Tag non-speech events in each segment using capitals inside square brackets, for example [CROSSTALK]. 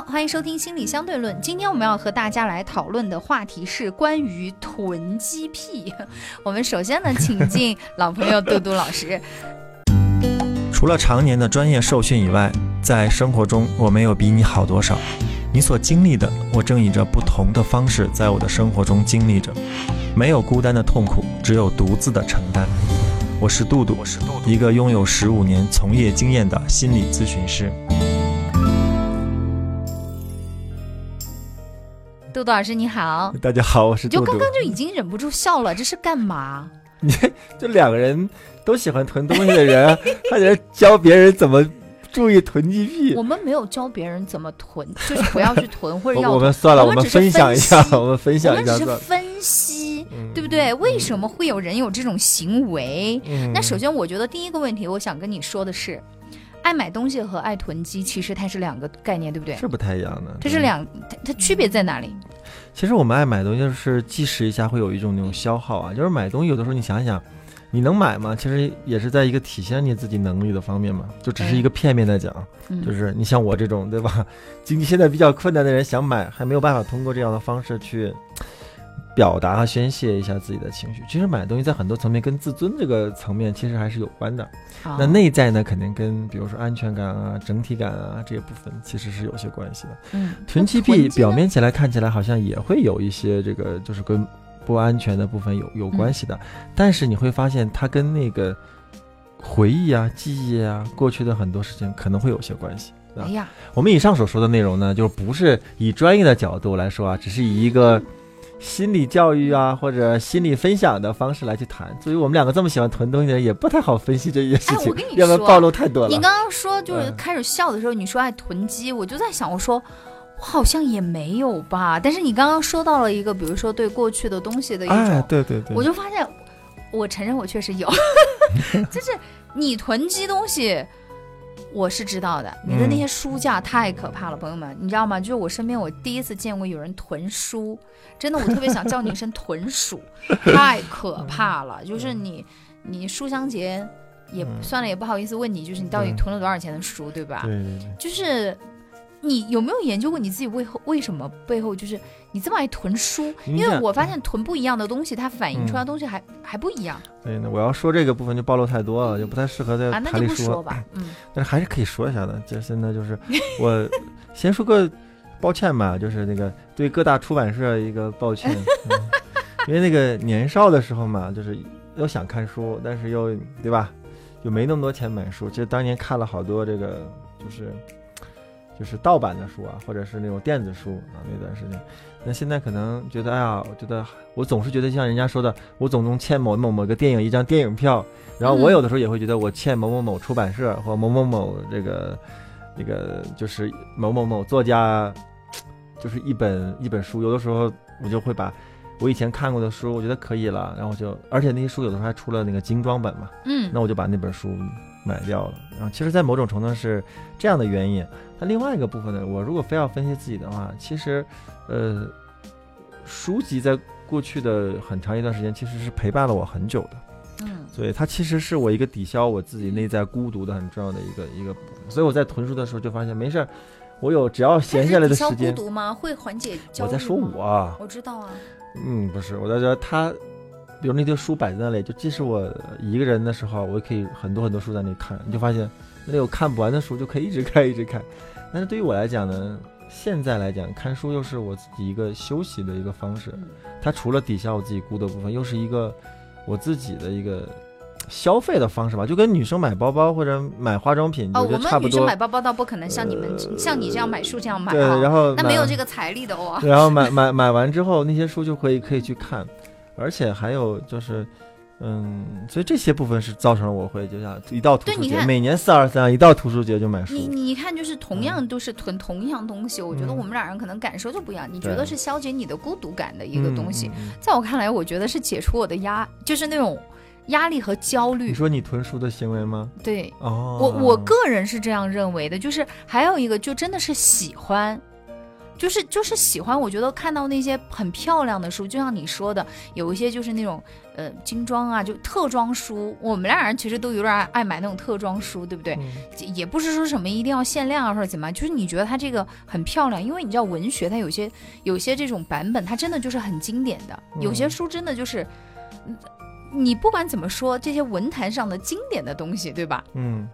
欢迎收听心理相对论。今天我们要和大家来讨论的话题是关于囤积癖。[LAUGHS] 我们首先呢，请进老朋友杜杜老师。除了常年的专业受训以外，在生活中我没有比你好多少。你所经历的，我正以着不同的方式在我的生活中经历着。没有孤单的痛苦，只有独自的承担。我是杜杜，一个拥有十五年从业经验的心理咨询师。杜杜老师你好，大家好，我是杜杜。就刚刚就已经忍不住笑了，这是干嘛？你 [LAUGHS] 就两个人都喜欢囤东西的人，[LAUGHS] 还在教别人怎么注意囤积癖。我们没有教别人怎么囤，[LAUGHS] 就是不要去囤或者要。我们算了，我们分享一下，我们分享一下。我们只是分析，对不对？为什么会有人有这种行为？那首先，我觉得第一个问题，我想跟你说的是。爱买东西和爱囤积，其实它是两个概念，对不对？是不太一样的。这是两，它它区别在哪里？其实我们爱买东西，就是计时一下会有一种那种消耗啊。就是买东西，有的时候你想想，你能买吗？其实也是在一个体现你自己能力的方面嘛。就只是一个片面的讲，就是你像我这种，对吧？经济现在比较困难的人，想买还没有办法通过这样的方式去。表达和宣泄一下自己的情绪，其实买东西在很多层面跟自尊这个层面其实还是有关的。那内在呢，肯定跟比如说安全感啊、整体感啊这些部分其实是有些关系的。嗯，囤积癖表面起来看起来好像也会有一些这个就是跟不安全的部分有有关系的，但是你会发现它跟那个回忆啊、记忆啊、过去的很多事情可能会有些关系。哎呀，我们以上所说的内容呢，就不是以专业的角度来说啊，只是以一个。心理教育啊，或者心理分享的方式来去谈。作为我们两个这么喜欢囤东西的人，也不太好分析这件事情，要不要暴露太多了。你刚刚说就是开始笑的时候，你说爱囤积，我就在想，我说我好像也没有吧。但是你刚刚说到了一个，比如说对过去的东西的一种，对对对，我就发现，我承认我确实有，[LAUGHS] 就是你囤积东西。我是知道的，你的那些书架太可怕了，朋友们，你知道吗？就是我身边，我第一次见过有人囤书，真的，我特别想叫你一声囤鼠，[LAUGHS] 太可怕了。就是你，你书香节也算了，也不好意思问你，就是你到底囤了多少钱的书，对吧？对对对，就是。你有没有研究过你自己为后为什么背后就是你这么爱囤书？因为我发现囤不一样的东西，它反映出来的东西还还不一样。对，那我要说这个部分就暴露太多了，就不太适合在台里说吧。嗯，但是还是可以说一下的。就现在就是我先说个抱歉吧，就是那个对各大出版社一个抱歉，[LAUGHS] 因为那个年少的时候嘛，就是又想看书，但是又对吧，又没那么多钱买书。其实当年看了好多这个就是。就是盗版的书啊，或者是那种电子书啊，那段时间，那现在可能觉得，哎呀，我觉得我总是觉得像人家说的，我总能欠某某某个电影一张电影票，然后我有的时候也会觉得我欠某某某出版社或某某某这个，那个就是某某某作家，就是一本一本书，有的时候我就会把我以前看过的书，我觉得可以了，然后就，而且那些书有的时候还出了那个精装本嘛，嗯，那我就把那本书买掉了，然后其实，在某种程度是这样的原因。那另外一个部分呢？我如果非要分析自己的话，其实，呃，书籍在过去的很长一段时间其实是陪伴了我很久的，嗯，所以它其实是我一个抵消我自己内在孤独的很重要的一个一个部分。所以我在囤书的时候就发现，没事儿，我有只要闲下来的时间，孤独吗？会缓解焦虑我在说我，我知道啊。嗯，不是，我在说他，比如那堆书摆在那里，就即使我一个人的时候，我也可以很多很多书在那里看，你就发现。那里有看不完的书就可以一直看一直看，但是对于我来讲呢，现在来讲看书又是我自己一个休息的一个方式，它除了抵消我自己孤独部分，又是一个我自己的一个消费的方式吧，就跟女生买包包或者买化妆品，我觉得差不多。女生买包包倒不可能像你们像你这样买书这样买，对，然后那没有这个财力的哦。然后买买买完之后，那些书就可以可以去看，而且还有就是。嗯，所以这些部分是造成了我会就像一到图书节，对你看每年四二三一到图书节就买书。你你看，就是同样都是囤同样东西，我觉得嗯我们俩人可能感受就不一样。你觉得是消解你的孤独感的一个东西，在我看来，我觉得是解除我的压，就是那种压力和焦虑你。说你囤书的行为吗？对哦，我我个人是这样认为的，就是还有一个就真的是喜欢。就是就是喜欢，我觉得看到那些很漂亮的书，就像你说的，有一些就是那种呃精装啊，就特装书。我们俩人其实都有点爱爱买那种特装书，对不对？嗯也不是说什么一定要限量啊或者怎么样，就是你觉得它这个很漂亮，因为你知道文学它有些有些这种版本，它真的就是很经典的，有些嗯书真的就是。嗯你不管怎么说，这些文坛上的经典的东西，对吧？嗯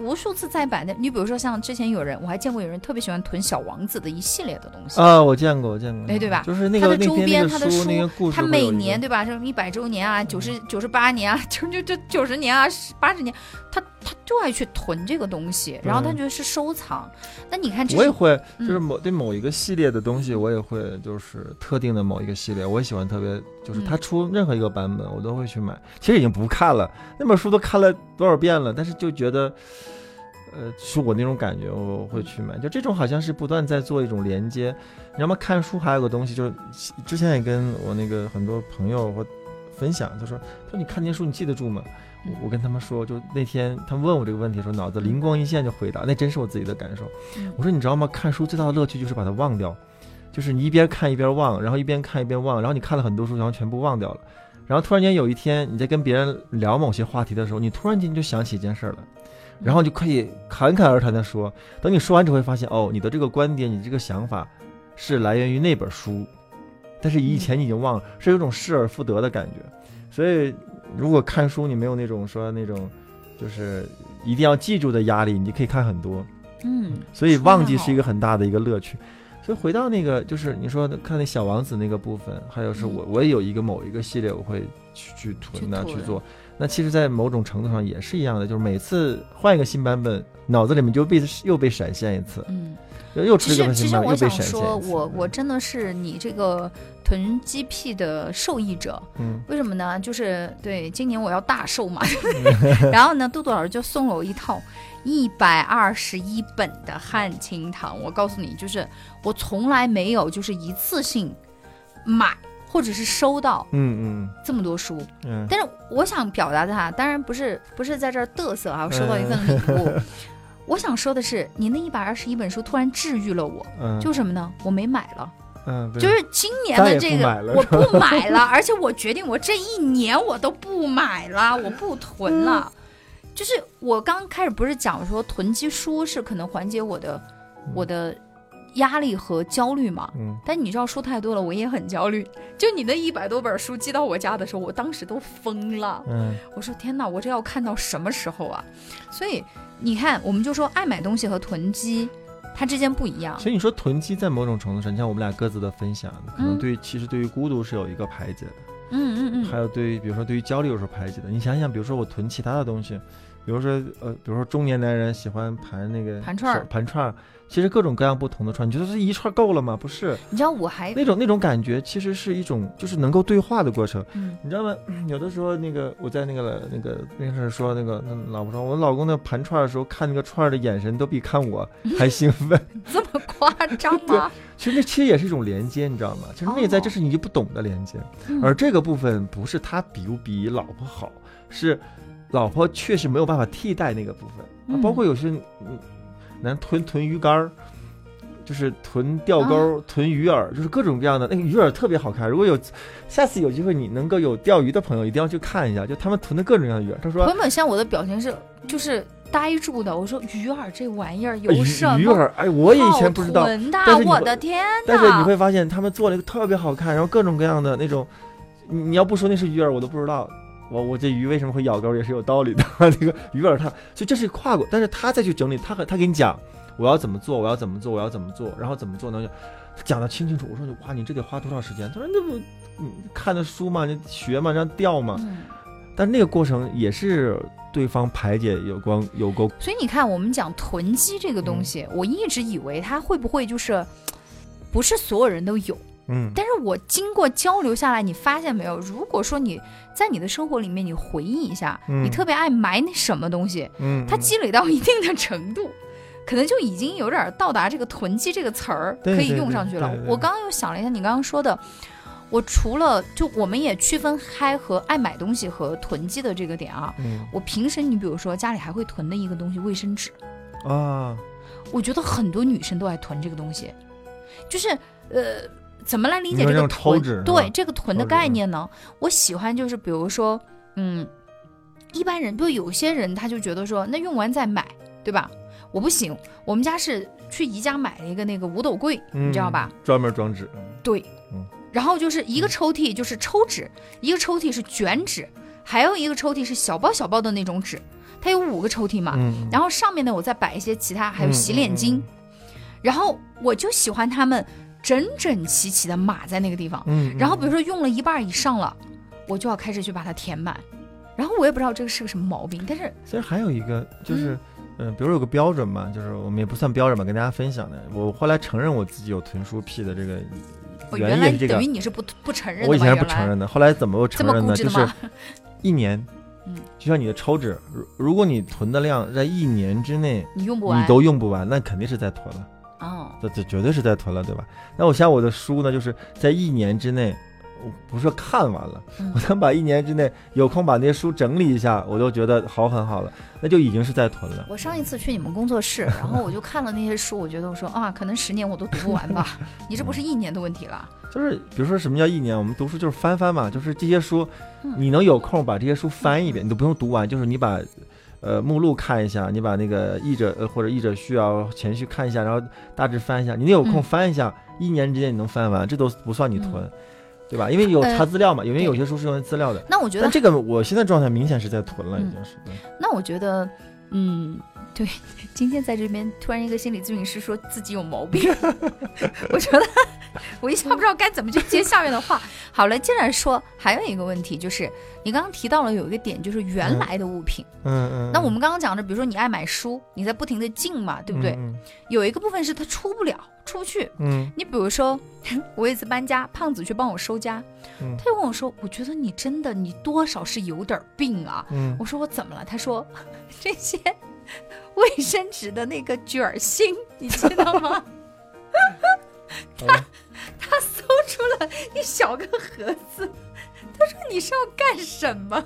无数次再版的。你比如说像之前有人，我还见过有人特别喜欢囤小王子的一系列的东西。啊，我见过，我见过，哎对吧就是那它的周边他的书，他每年对吧？什么一百周年啊，九十九十八年啊，就就就九十年啊，八十年，他他就爱去囤这个东西，然后他觉得是收藏。那你看这，我也会，就是嗯某对某一个系列的东西，我也会，就是特定的某一个系列，我也喜欢特别，就是嗯它出任何一个版本，我都会去买。其实已经不看了，那本书都看了多少遍了，但是就觉得，呃，是我那种感觉，我会去买。就这种好像是不断在做一种连接。你知道吗？看书还有个东西，就是之前也跟我那个很多朋友或分享，他说，他说你看那些书，你记得住吗？我我跟他们说，就那天他们问我这个问题的时候，脑子灵光一现就回答，那真是我自己的感受。嗯我说你知道吗？看书最大的乐趣就是把它忘掉，就是你一边看一边忘，然后一边看一边忘，然后你看了很多书，然后全部忘掉了，然后突然间有一天你在跟别人聊某些话题的时候，你突然间就想起一件事儿了，然后就可以侃侃而谈的说。等你说完之后，会发现哦，你的这个观点，你这个想法是来源于那本书，但是以前你已经忘了，是有种失而复得的感觉。所以如果看书你没有那种说那种就是一定要记住的压力，你就可以看很多。嗯，所以忘记是一个很大的一个乐趣。所以回到那个，就是你说的看那小王子那个部分，还有是我我也有一个某一个系列，我会去去囤的去去做。那其实，在某种程度上也是一样的，就是每次换一个新版本，脑子里面就被又被闪现一次，嗯，其实其实我想说，我我真的是你这个囤积癖的受益者。嗯为什么呢？就是对，今年我要大寿嘛，[LAUGHS] 然后呢，杜杜老师就送了我一套一百二十一本的汉清堂。我告诉你，就是我从来没有就是一次性买或者是收到嗯嗯这么多书。嗯但是我想表达的哈，当然不是不是在这儿嘚瑟啊，我收到一份礼物。[LAUGHS] 我想说的是，你那一百二十一本书突然治愈了我，嗯，就什么呢？我没买了。嗯，就是今年的这个不我不买了，而且我决定我这一年我都不买了，我不囤了。嗯就是我刚开始不是讲说囤积书是可能缓解我的我的压力和焦虑嘛？嗯但你知道书太多了，我也很焦虑。就你那一百多本书寄到我家的时候，我当时都疯了。嗯我说天哪，我这要看到什么时候啊？所以你看，我们就说爱买东西和囤积，它之间不一样。所以你说囤积在某种程度上，你像我们俩各自的分享，可能嗯对于其实对于孤独是有一个排解的。嗯嗯嗯，还有对于，比如说对于焦虑有时候排解的。你想想，比如说我囤其他的东西，比如说呃，比如说中年男人喜欢盘那个盘串儿手盘串儿，其实各种各样不同的串，你觉得这一串够了吗？不是，你知道我还那种那种感觉其实是一种就是能够对话的过程。嗯你知道吗？有的时候那个我在那个那个电视说那个那老婆说，我老公那盘串的时候看那个串儿的眼神都比看我 [LAUGHS] 还兴奋。这么夸张吗？[LAUGHS] 其实那其实也是一种连接，你知道吗？其实内在哦这是你就不懂的连接。嗯而这个部分不是他比不比老婆好，是老婆确实没有办法替代那个部分。包括有些嗯男囤囤鱼竿儿，就是囤钓钩、囤鱼饵，就是各种各样的。那个鱼饵特别好看。如果有下次有机会你能够有钓鱼的朋友，一定要去看一下，就他们囤的各种各样的鱼饵。他说朋友们，像我的表情是就是呆住的。我说鱼饵这玩意儿有鱼什么鱼饵，哎，我也以前不知道，但是我的天但是你！会发现他们做了一个特别好看，然后各种各样的那种，你你要不说那是鱼饵，我都不知道。我我这鱼为什么会咬钩也是有道理的，[LAUGHS] 那个鱼饵它，所以这是跨过，但是他再去整理，他和他给你讲我要怎么做，我要怎么做，我要怎么做，然后怎么做呢？讲的清清楚。我说哇，你这得花多长时间？他说那不你看的书嘛，你学嘛，这样钓嘛。嗯，但那个过程也是对方排解有关有沟所以你看，我们讲囤积这个东西，嗯我一直以为它会不会就是不是所有人都有，嗯，但是我经过交流下来，你发现没有？如果说你在你的生活里面，你回忆一下，嗯你特别爱买那什么东西，嗯，它积累到一定的程度，可能就已经有点到达这个囤积这个词儿可以用上去了对。对我刚刚又想了一下，你刚刚说的，我除了就我们也区分嗨和爱买东西和囤积的这个点啊。嗯我平时你比如说家里还会囤的一个东西，卫生纸，啊，我觉得很多女生都爱囤这个东西，就是呃。怎么来理解这个囤对这个囤的概念呢？我喜欢就是比如说，嗯，一般人就有些人他就觉得说，那用完再买，对吧？我不行，我们家是去宜家买了一个那个五斗柜，你知道吧？嗯？专门装纸，对，嗯然后就是一个抽屉就是抽纸，一个抽屉是卷纸，还有一个抽屉是小包小包的那种纸，它有五个抽屉嘛。嗯，然后上面呢，我再摆一些其他，还有嗯洗脸巾，嗯然后我就喜欢他们整整齐齐的码在那个地方。嗯，嗯然后比如说用了一半以上了，我就要开始去把它填满。然后我也不知道这个是个什么毛病，但是其实还有一个就是，嗯、比如有个标准嘛，就是我们也不算标准吧，跟大家分享的。我后来承认我自己有囤书癖的这个我原来原因这个等于，你是不不承认的我以前是不承认的，后来怎么我这么承认呢？就是？一年，[LAUGHS] 嗯就像你的抽纸，如如果你囤的量在一年之内你用不完你都用不完，那肯定是在囤了，哦，这这绝对是在囤了，对吧？那我像我的书呢，就是在一年之内。我不是说看完了，嗯我能把一年之内有空把那些书整理一下，我都觉得好很好了，那就已经是在囤了。我上一次去你们工作室，然后我就看了那些书，我觉得我说啊，可能十年我都读不完吧。[LAUGHS] 你这不是一年的问题了？[LAUGHS] 就是比如说什么叫一年？我们读书就是翻翻嘛，就是这些书嗯，你能有空把这些书翻一遍，你都不用读完，就是你把。呃，目录看一下，你把那个译者呃或者译者序啊前序看一下，然后大致翻一下，你有空嗯翻一下，一年之间你能翻完，这都不算你囤，嗯对吧？因为有呃查资料嘛，因为对有些书是用来资料的。那我觉得但这个我现在状态明显是在囤了，已嗯经是。对那我觉得，嗯，对，今天在这边突然一个心理咨询师说自己有毛病，[LAUGHS] 我觉得我一下不知道该怎么去接下面的话。好了，接着说，还有一个问题就是，你刚刚提到了有一个点，就是原来的物品。嗯嗯。那我们刚刚讲的，比如说你爱买书，你在不停的进嘛，对不对？嗯有一个部分是它出不了，出不去。嗯你比如说，我有一次搬家，胖子去帮我收家，嗯他就跟我说：“我觉得你真的，你多少是有点病啊。”嗯我说我怎么了？他说 [LAUGHS] 这些 [LAUGHS] 卫生纸的那个卷儿芯，你知道吗？[LAUGHS] 他，[LAUGHS] 他搜出了一小个盒子。他说：“你是要干什么？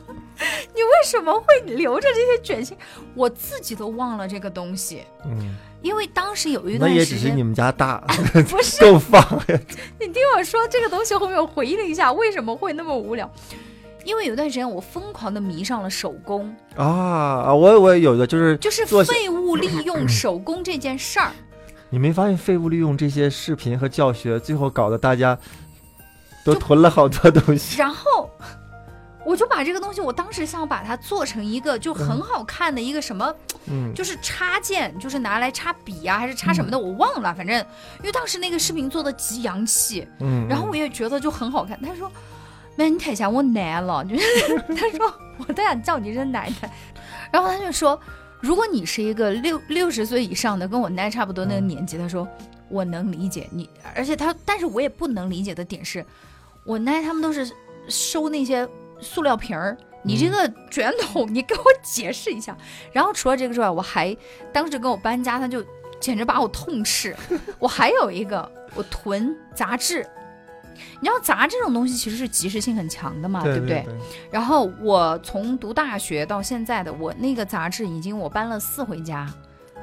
你为什么会留着这些卷芯？我自己都忘了这个东西，嗯，因为当时有一段时间也只是你，们家大，不是够放。你听我说这个东西后面，我回忆了一下，为什么会那么无聊？因为有段时间我疯狂的迷上了手工，啊啊！我我也有的，就是就是做废物利用 [CLEARS THROAT] 手工这件事儿。你没发现废物利用这些视频和教学，最后搞得大家都囤了好多东西。然后我就把这个东西，我当时想把它做成一个就很好看的一个什么，嗯就是插件，就是拿来插笔啊、还是插什么的，我忘了。反正因为当时那个视频做的极洋气，嗯，然后我也觉得就很好看。他说：“妹，你太像我奶了。”就是他说我都想叫你一声奶奶。[LAUGHS] 然后他就说，如果你是一个六六十岁以上的，跟我奶差不多那个年纪，他说我能理解你，而且他，但是我也不能理解的点是，我奶他们都是收那些塑料瓶儿。你这个卷筒，你给我解释一下。[LAUGHS] 然后除了这个之外，我还当时跟我搬家，他就简直把我痛斥。我还有一个，我囤杂志，你知道杂这种东西其实是及时性很强的嘛，对不对？对？然后我从读大学到现在的我那个杂志已经我搬了四回家，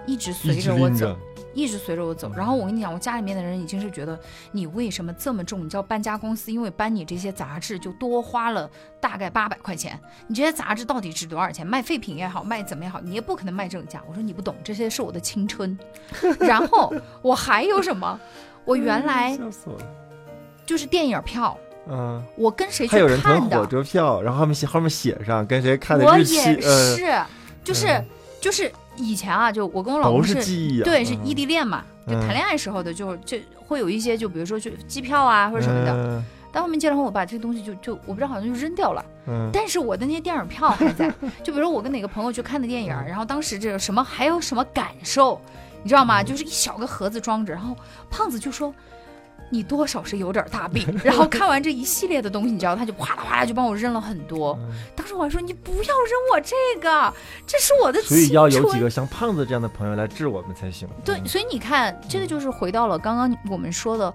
一直随着我走一直随着我走。然后我跟你讲，我家里面的人已经是觉得你为什么这么重？你知道搬家公司因为搬你这些杂志就多花了大概八百块钱，你这些杂志到底值多少钱？卖废品也好，卖怎么也好，你也不可能卖这个价。我说你不懂，这些是我的青春。[LAUGHS] 然后我还有什么？我原来笑死我了。就是电影票，嗯，我跟谁去还有人囤看的火？车票，然后后面写后面写上跟谁看的我也呃，是，就是嗯就是以前啊，就我跟我老公是记忆啊。对，是嗯异地恋嘛，就嗯谈恋爱时候的，就就会有一些，就比如说去机票啊或者什么的。嗯到后面结了婚，我把这个东西就就我不知道好像就扔掉了，嗯，但是我的那些电影票还在。就比如说我跟哪个朋友去看的电影，嗯然后当时这个什么还有什么感受，你知道吗？就是一小个盒子装着，然后胖子就说。你多少是有点大病。[LAUGHS] 然后看完这一系列的东西，你知道，他就哗啦哗啦就帮我扔了很多。嗯当时我还说你不要扔我这个，这是我的所以。要有几个像胖子这样的朋友来治我们才行。对，嗯所以你看，这个就是回到了刚刚我们说的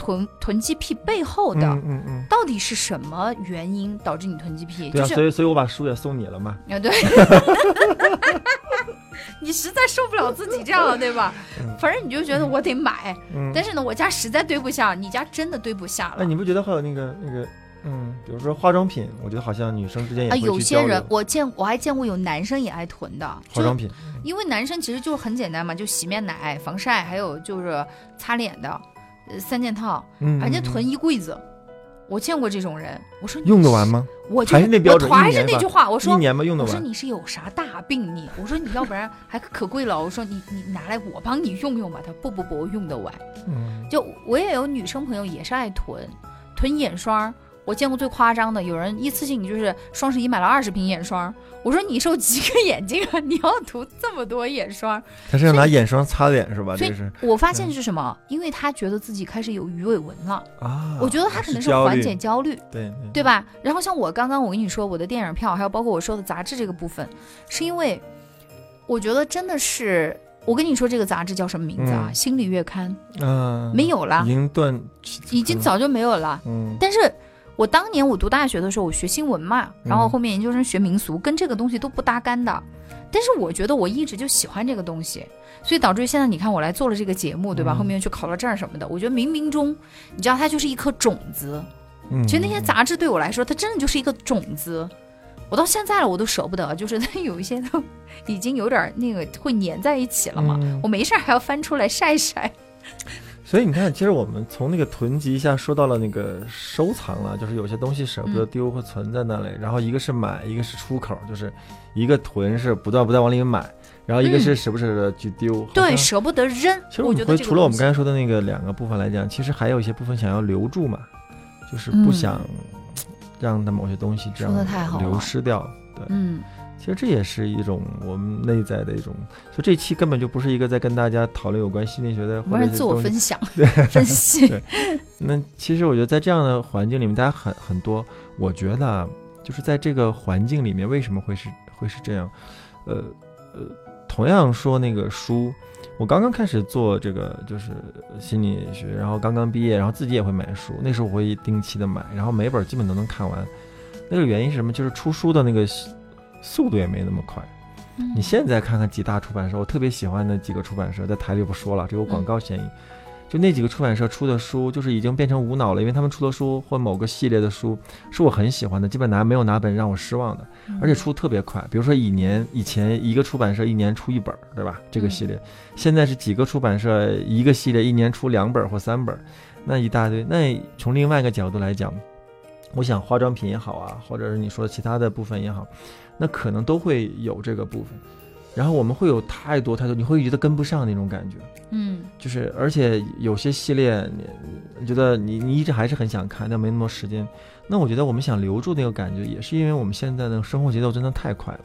囤囤积癖背后的。嗯嗯嗯，到底是什么原因导致你囤积癖？对啊，就是所以所以我把书也送你了嘛。啊，对，[LAUGHS] 你实在受不了自己这样了，对吧？嗯反正你就觉得我得买，嗯，但是呢，我家实在堆不下，你家真的堆不下哎，了。你不觉得还有那个那个，嗯，比如说化妆品，我觉得好像女生之间也有些人我见我还见过有男生也爱囤的，化妆品，因为男生其实就是很简单嘛，就洗面奶、防晒，还有就是擦脸的，呃，三件套，嗯，人家囤嗯一柜子。我见过这种人，我说你用得完？吗？我就还是那标准我还是那句话，我一说年吧用得完。我说你是有啥大病你？我说你要不然还可贵了。我说你你拿来我帮你用用吧。他不不不，我用得完。嗯，就我也有女生朋友也是爱囤，囤眼霜。我见过最夸张的，有人一次性就是双十一买了二十瓶眼霜。我说你受几个眼睛啊？你要涂这么多眼霜？他是要拿眼霜擦脸是吧？这是我发现是什么？因为他觉得自己开始有鱼尾纹了。啊，我觉得他可能是缓解焦虑，对对对吧？然后像我刚刚我跟你说我的电影票，还有包括我说的杂志这个部分，是因为我觉得真的是，我跟你说这个杂志叫什么名字啊？嗯心理月刊嗯，没有了已，经断，已经早就没有了。嗯但是我当年我读大学的时候，我学新闻嘛，然后嗯后面研究生学民俗，跟这个东西都不搭干的。但是我觉得我一直就喜欢这个东西，所以导致现在你看我来做了这个节目，对吧？嗯后面去考了证什么的，我觉得冥冥中，你知道它就是一颗种子。嗯，其实那些杂志对我来说，它真的就是一个种子。我到现在了，我都舍不得，就是它有一些都已经有点那个会粘在一起了嘛。嗯我没事儿还要翻出来晒晒。所以你看，其实我们从那个囤积一下说到了那个收藏了，就是有些东西舍不得丢或存在那里，然后一个是买，一个是出口，就是一个囤是不断不断往里面买，然后一个是舍不舍得去丢。好对，舍不得扔。其实我觉得除了我们刚才说的那个两个部分来讲，其实还有一些部分想要留住嘛，就是不嗯想让它某些东西这样流失掉。对，嗯，其实这也是一种我们内在的一种，所以这期根本就不是一个在跟大家讨论有关心理学的或者是我是自我分享、[LAUGHS] 分析。对那其实我觉得在这样的环境里面，大家很很多，我觉得啊，就是在这个环境里面，为什么会是会是这样？呃呃，同样说那个书，我刚刚开始做这个就是心理学，然后刚刚毕业，然后自己也会买书，那时候我会定期的买，然后每本基本都能看完。那个原因是什么？就是出书的那个速度也没那么快。嗯你现在看看几大出版社，我特别喜欢的几个出版社，在台里不说了，这有广告嫌疑。就那几个出版社出的书，就是已经变成无脑了，因为他们出的书或某个系列的书是我很喜欢的，基本拿没有哪本让我失望的，而且出特别快。比如说一年以前一个出版社一年出一本，对吧？这个系列，现在是几个出版社一个系列一年出两本或三本，那一大堆。那从另外一个角度来讲，我想化妆品也好啊，或者是你说其他的部分也好，那可能都会有这个部分。然后我们会有太多太多，你会觉得跟不上那种感觉，嗯就是而且有些系列你你觉得你你一直还是很想看，但没那么多时间。那我觉得我们想留住那个感觉，也是因为我们现在的生活节奏真的太快了。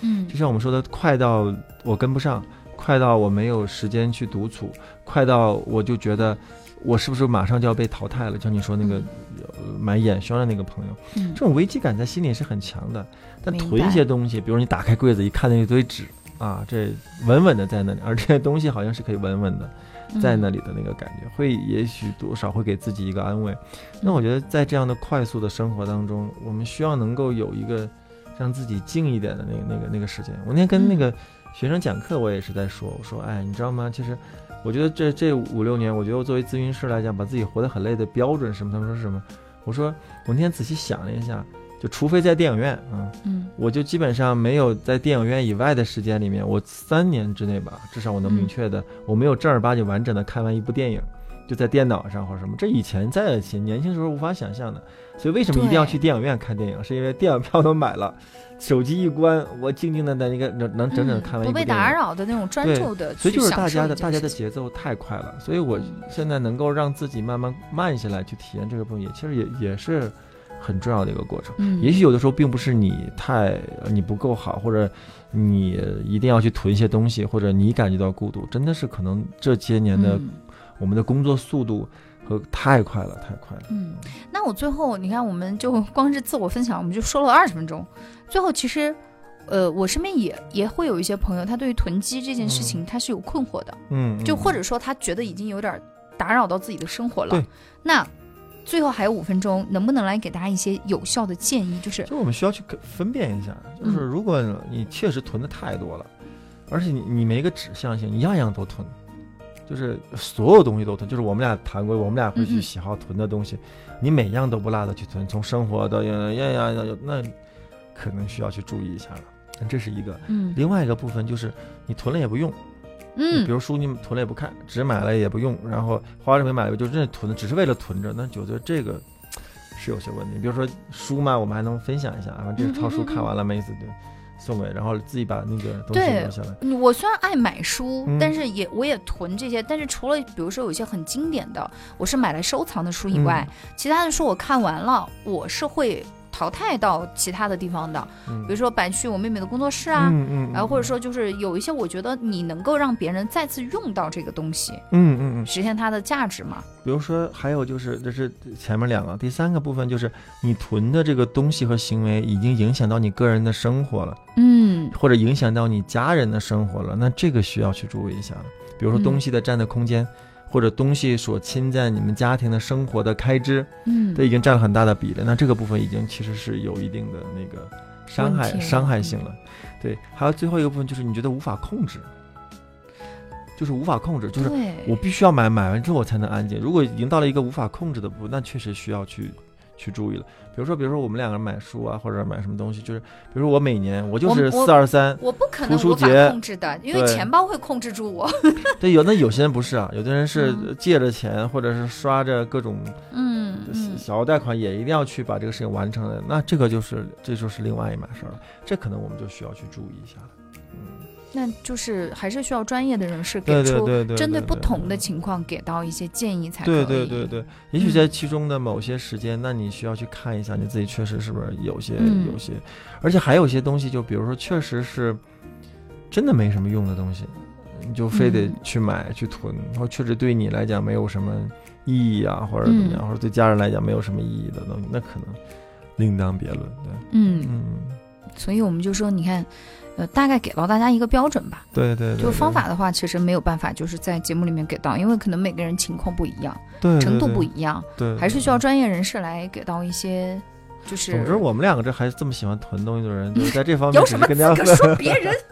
嗯就像我们说的，快到我跟不上，快到我没有时间去独处，快到我就觉得我是不是马上就要被淘汰了？像你说那个、呃买眼霜的那个朋友，嗯这种危机感在心里是很强的。但囤一些东西，比如你打开柜子一看那一堆纸啊，这稳稳的在那里，[LAUGHS] 而这些东西好像是可以稳稳的嗯在那里的那个感觉，会也许多少会给自己一个安慰。那我觉得在这样的快速的生活当中，我们需要能够有一个让自己静一点的那个那个那个时间。我那天跟那个学生讲课，我也是在说，我说，哎，你知道吗？其实我觉得这这五六年，我觉得我作为咨询师来讲，把自己活得很累的标准什么？他们说是什么？我说我那天仔细想了一下，就除非在电影院啊。嗯我就基本上没有在电影院以外的时间里面，我三年之内吧，至少我能明确的，我没有正儿八经完整的看完一部电影，就在电脑上或者什么，这以前在以前年轻时候无法想象的。所以为什么一定要去电影院看电影？是因为电影票都买了，[LAUGHS] 手机一关，我静静的在那个能能整整看完一嗯不被。打扰的那种专注的，所以就是大家的大家的节奏太快了，所以我嗯现在能够让自己慢慢慢下来去体验这个部分，也其实也也是很重要的一个过程。嗯，也许有的时候并不是你太呃你不够好，或者你一定要去囤一些东西，或者你感觉到孤独，真的是可能这些年的嗯我们的工作速度和太快了，太快了。嗯，那我最后你看，我们就光是自我分享，我们就说了二十分钟。最后其实，呃，我身边也也会有一些朋友，他对于囤积这件事情他是有困惑的，嗯，就嗯或者说他觉得已经有点打扰到自己的生活了对。那最后还有五分钟，能不能来给大家一些有效的建议？就是就我们需要去分辨一下，就是嗯如果你确实囤的太多了，而且你你没个指向性，你样样都囤，就是所有东西都囤，就是我们俩谈过，我们俩会去喜好囤的东西，你每样都不落的去囤，从生活到样样样样，那可能需要去注意一下了。这是一个，嗯。另外一个部分就是你囤了也不用，嗯。比如书你囤了也不看，纸买了也不用，然后花生米买了就真的囤，只是为了囤着，那觉得这个是有些问题。比如说书嘛，我们还能分享一下，啊，这套书看完了，妹子对送给，然后自己把那个东西对留下来。嗯我虽然爱买书，嗯但是也我也囤这些。但是除了比如说有一些很经典的，我是买来收藏的书以外，其他的书我看完了，我是会淘汰到其他的地方的。嗯，比如说搬去我妹妹的工作室啊，嗯嗯，然后或者说就是有一些我觉得你能够让别人再次用到这个东西，嗯嗯嗯，实现它的价值嘛。比如说还有就是，这是前面两个，第三个部分就是你囤的这个东西和行为已经影响到你个人的生活了。嗯或者影响到你家人的生活了，那这个需要去注意一下了。比如说嗯东西的占的空间，或者东西所侵占你们家庭的生活的开支，嗯都已经占了很大的比例。那这个部分已经其实是有一定的那个伤害伤害性了。对，还有最后一个部分就是你觉得无法控制，就是无法控制，就是，我必须要买，买完之后我才能安静。如果已经到了一个无法控制的部分，那确实需要去去注意了。比如说，比如说我们两个人买书啊，或者买什么东西，就是比如说我每年我就是四二三，我不可能无法控制的，因为钱包会控制住我。[LAUGHS] 对，有那有些人不是啊，有的人是嗯借着钱，或者是刷着各种嗯嗯小额贷款，也一定要去把这个事情完成的。那这个就是这就是另外一码事儿了，这可能我们就需要去注意一下了。嗯，那就是还是需要专业的人士给出针对不同的情况给到一些建议才可以。对对对对，也许在其中的某些时间，那你需要去看一下你自己确实是不是有些、嗯。有些，而且还有些东西，就比如说确实是真的没什么用的东西，你就非得嗯。去买、去囤，或确实对你来讲没有什么意义啊，或者怎么样，嗯或者对家人来讲没有什么意义的东西，那可能另当别论。对，嗯，嗯，所以我们就说，你看，呃，大概给到大家一个标准吧。对对对，就方法的话，其实没有办法，就是在节目里面给到，因为可能每个人情况不一样，对程度不一一样，对，还是需要专业人士来给到一些，就是总之，我们两个这还这么喜欢囤东西的人，就是在这方面有什么资格说 [LAUGHS] 别人？[LAUGHS]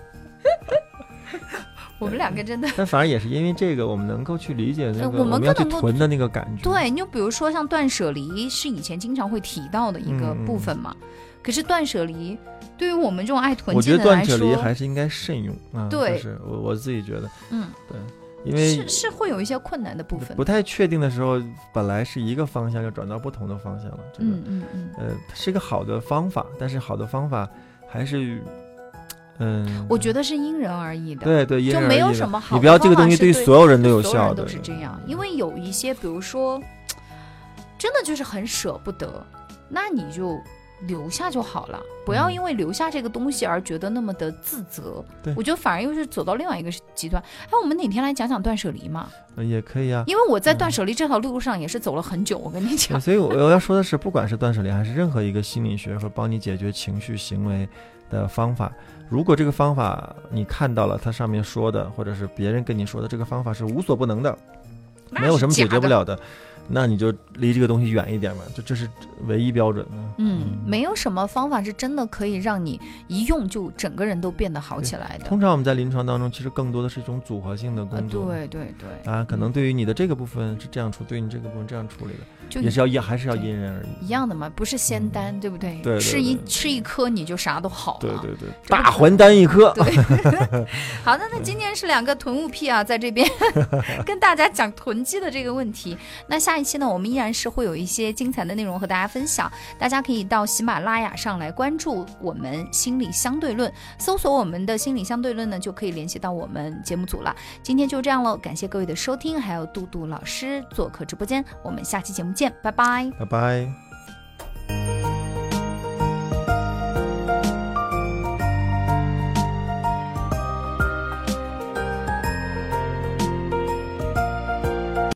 我们两个真的 [LAUGHS] 但反而也是因为这个，我们能够去理解那个呃我们们要能够囤的那个感觉。对，你就比如说像断舍离，是以前经常会提到的一个部分嘛。可是断舍离对于我们这种爱囤我积觉得断舍的人来说，离还是应该慎用啊。对就是我我自己觉得，嗯，对因为是是会有一些困难的部分不。太确定的时候，本来是一个方向，就转到不同的方向了。这个、嗯嗯嗯，呃，是一个好的方法，但是好的方法还是，嗯，我觉得是因人而异的。对对，因就没有人而异的什么好你不要这个东西对所有人都有效的，都是这样，因为有一些，比如说，真的就是很舍不得，那你就留下就好了，不要嗯因为留下这个东西而觉得那么的自责。对我觉得反而又是走到另外一个极端。哎，我们哪天来讲讲断舍离嘛？呃也可以啊。因为我在嗯断舍离这条路上也是走了很久，我跟你讲。所以我我要说的是，不管是断舍离还是任何一个心理学和帮你解决情绪行为的方法，如果这个方法你看到了它上面说的，或者是别人跟你说的这个方法是无所不能的，没有什么解决不了的，那你就离这个东西远一点嘛，这这是唯一标准。嗯，没有什么方法是真的可以让你一用就整个人都变得好起来的。通常我们在临床当中，其实更多的是一种组合性的呃，工作。对对对，啊，可能对于你的这个部分是这样处，对于你这个部分这样处理的，就也是要因还是要因人而异。一样的嘛，不是仙丹，对不对？对对吃一吃一颗你就啥都好了。对对对，大还丹一颗。对，[LAUGHS] 好的，那今天是两个囤物癖啊，在这边 [LAUGHS] 跟大家讲囤积的这个问题。那下一期呢，我们依然是会有一些精彩的内容和大家分享，大家可以到喜马拉雅上来关注我们心理相对论，搜索我们的心理相对论呢，就可以联系到我们节目组了。今天就这样喽，感谢各位的收听，还有杜杜老师做客直播间，我们下期节目见，拜拜。拜拜。